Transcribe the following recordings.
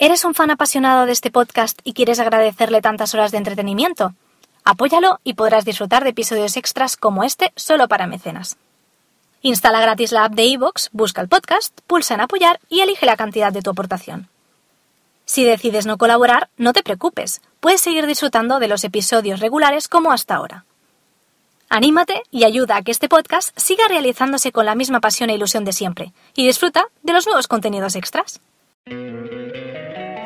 ¿Eres un fan apasionado de este podcast y quieres agradecerle tantas horas de entretenimiento? Apóyalo y podrás disfrutar de episodios extras como este solo para mecenas. Instala gratis la app de iVoox, busca el podcast, pulsa en apoyar y elige la cantidad de tu aportación. Si decides no colaborar, no te preocupes, puedes seguir disfrutando de los episodios regulares como hasta ahora. Anímate y ayuda a que este podcast siga realizándose con la misma pasión e ilusión de siempre, y disfruta de los nuevos contenidos extras.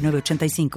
906985.